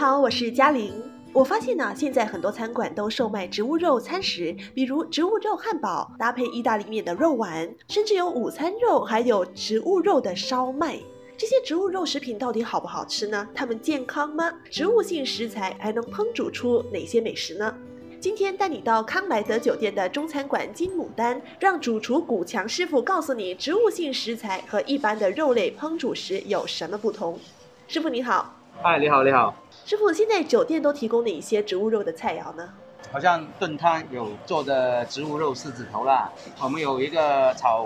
好，我是嘉玲。我发现呢，现在很多餐馆都售卖植物肉餐食，比如植物肉汉堡搭配意大利面的肉丸，甚至有午餐肉，还有植物肉的烧麦。这些植物肉食品到底好不好吃呢？它们健康吗？植物性食材还能烹煮出哪些美食呢？今天带你到康莱德酒店的中餐馆金牡丹，让主厨古强师傅告诉你植物性食材和一般的肉类烹煮时有什么不同。师傅你好，嗨，你好，你好。师傅，现在酒店都提供哪些植物肉的菜肴呢？好像炖汤有做的植物肉狮子头啦，我们有一个炒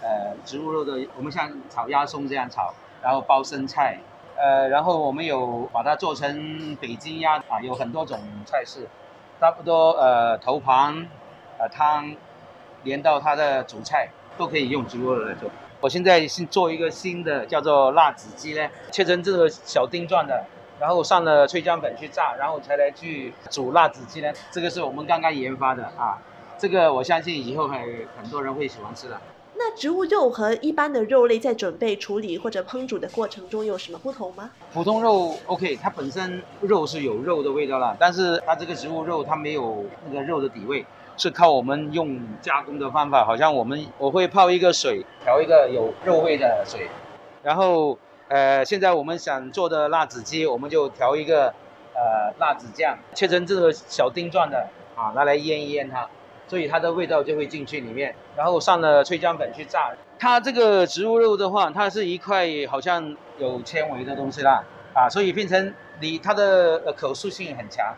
呃植物肉的，我们像炒鸭松这样炒，然后包生菜，呃，然后我们有把它做成北京鸭啊，有很多种菜式。差不多呃头盘，呃汤，连到它的主菜都可以用植物肉来做。我现在是做一个新的叫做辣子鸡呢，切成这个小丁状的，然后上了脆浆粉去炸，然后才来去煮辣子鸡呢。这个是我们刚刚研发的啊，这个我相信以后还很多人会喜欢吃的。那植物肉和一般的肉类在准备、处理或者烹煮的过程中有什么不同吗？普通肉 OK，它本身肉是有肉的味道了，但是它这个植物肉它没有那个肉的底味，是靠我们用加工的方法。好像我们我会泡一个水，调一个有肉味的水，然后呃，现在我们想做的辣子鸡，我们就调一个呃辣子酱，切成这个小丁状的啊，拿来腌一腌它。所以它的味道就会进去里面，然后上了脆浆粉去炸。它这个植物肉的话，它是一块好像有纤维的东西啦，啊，所以变成你它的可塑性很强，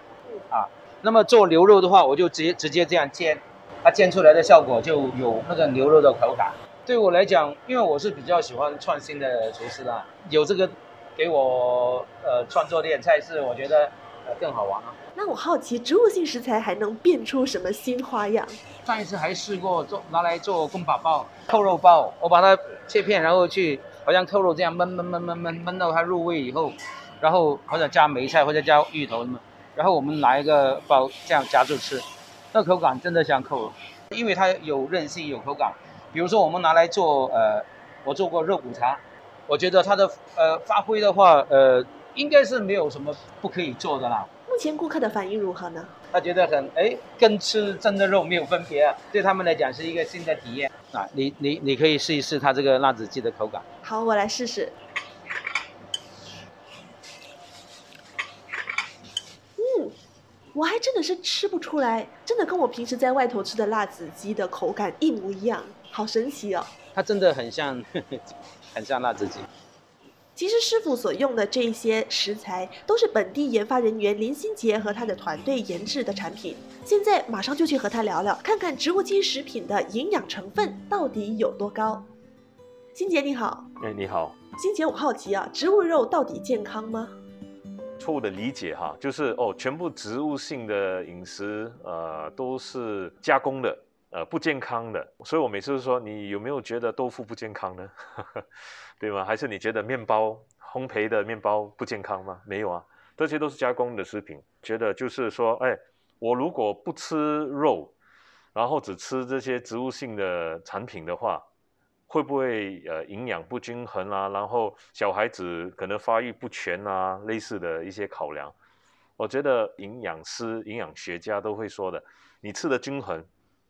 啊，那么做牛肉的话，我就直接直接这样煎，它煎出来的效果就有那个牛肉的口感。对我来讲，因为我是比较喜欢创新的厨师啦，有这个给我呃创作点菜式，我觉得呃更好玩啊。那我好奇，植物性食材还能变出什么新花样？上一次还试过做拿来做宫保包、扣肉包，我把它切片，然后去好像扣肉这样焖焖焖焖焖焖到它入味以后，然后或者加梅菜或者加芋头什么，然后我们拿一个包这样夹住吃，那口感真的像扣肉，因为它有韧性有口感。比如说我们拿来做呃，我做过肉骨茶，我觉得它的呃发挥的话，呃应该是没有什么不可以做的啦。目前顾客的反应如何呢？他觉得很哎，跟吃真的肉没有分别啊，对他们来讲是一个新的体验啊。你你你可以试一试它这个辣子鸡的口感。好，我来试试。我还真的是吃不出来，真的跟我平时在外头吃的辣子鸡的口感一模一样，好神奇哦。它真的很像，很像辣子鸡。其实师傅所用的这些食材都是本地研发人员林新杰和他的团队研制的产品。现在马上就去和他聊聊，看看植物基食品的营养成分到底有多高。新杰你好，哎你好，新杰我好奇啊，植物肉到底健康吗？错误的理解哈，就是哦，全部植物性的饮食呃都是加工的，呃不健康的。所以我每次都说，你有没有觉得豆腐不健康呢？对吗？还是你觉得面包烘焙的面包不健康吗？没有啊，这些都是加工的食品。觉得就是说，哎，我如果不吃肉，然后只吃这些植物性的产品的话，会不会呃营养不均衡啊？然后小孩子可能发育不全啊，类似的一些考量。我觉得营养师、营养学家都会说的，你吃的均衡，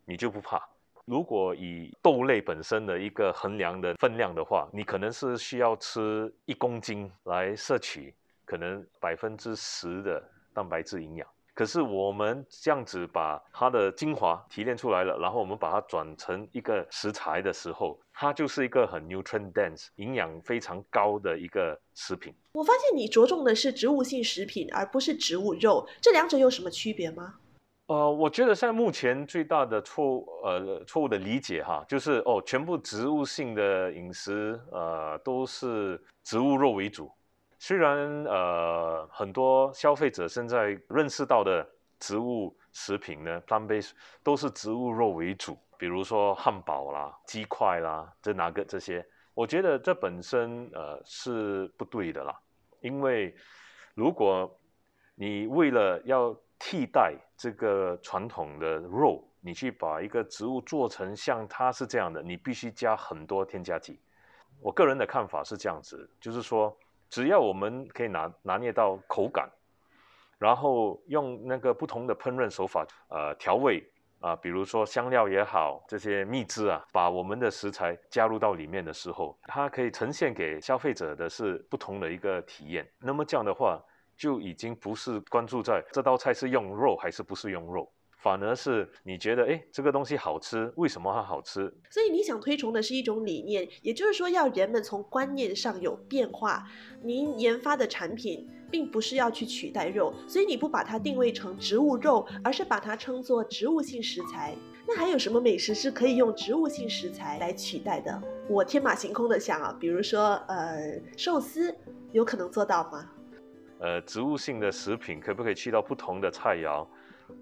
你就不怕。如果以豆类本身的一个衡量的分量的话，你可能是需要吃一公斤来摄取可能百分之十的蛋白质营养。可是我们这样子把它的精华提炼出来了，然后我们把它转成一个食材的时候，它就是一个很 nutrient dense、营养非常高的一个食品。我发现你着重的是植物性食品，而不是植物肉，这两者有什么区别吗？呃，我觉得现在目前最大的错误，呃，错误的理解哈，就是哦，全部植物性的饮食，呃，都是植物肉为主。虽然呃，很多消费者现在认识到的植物食品呢，plant base 都是植物肉为主，比如说汉堡啦、鸡块啦，这哪个这些，我觉得这本身呃是不对的啦，因为如果你为了要替代这个传统的肉，你去把一个植物做成像它是这样的，你必须加很多添加剂。我个人的看法是这样子，就是说，只要我们可以拿拿捏到口感，然后用那个不同的烹饪手法，呃，调味啊，比如说香料也好，这些秘制啊，把我们的食材加入到里面的时候，它可以呈现给消费者的是不同的一个体验。那么这样的话，就已经不是关注在这道菜是用肉还是不是用肉。反而是你觉得，哎，这个东西好吃，为什么它好吃？所以你想推崇的是一种理念，也就是说要人们从观念上有变化。您研发的产品并不是要去取代肉，所以你不把它定位成植物肉，而是把它称作植物性食材。那还有什么美食是可以用植物性食材来取代的？我天马行空的想啊，比如说呃寿司，有可能做到吗？呃，植物性的食品可不可以去到不同的菜肴？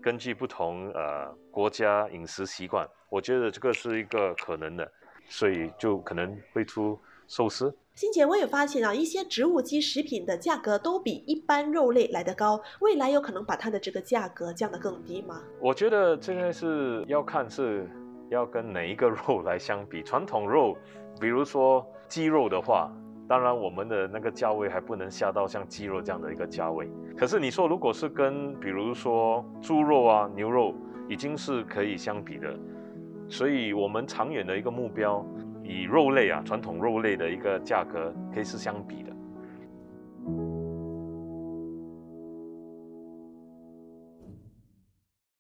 根据不同呃国家饮食习惯，我觉得这个是一个可能的，所以就可能会出寿司。欣姐，我也发现啊，一些植物基食品的价格都比一般肉类来得高，未来有可能把它的这个价格降得更低吗？我觉得这个是要看是要跟哪一个肉来相比。传统肉，比如说鸡肉的话。当然，我们的那个价位还不能下到像鸡肉这样的一个价位。可是你说，如果是跟比如说猪肉啊、牛肉，已经是可以相比的。所以，我们长远的一个目标，以肉类啊、传统肉类的一个价格，可以是相比的。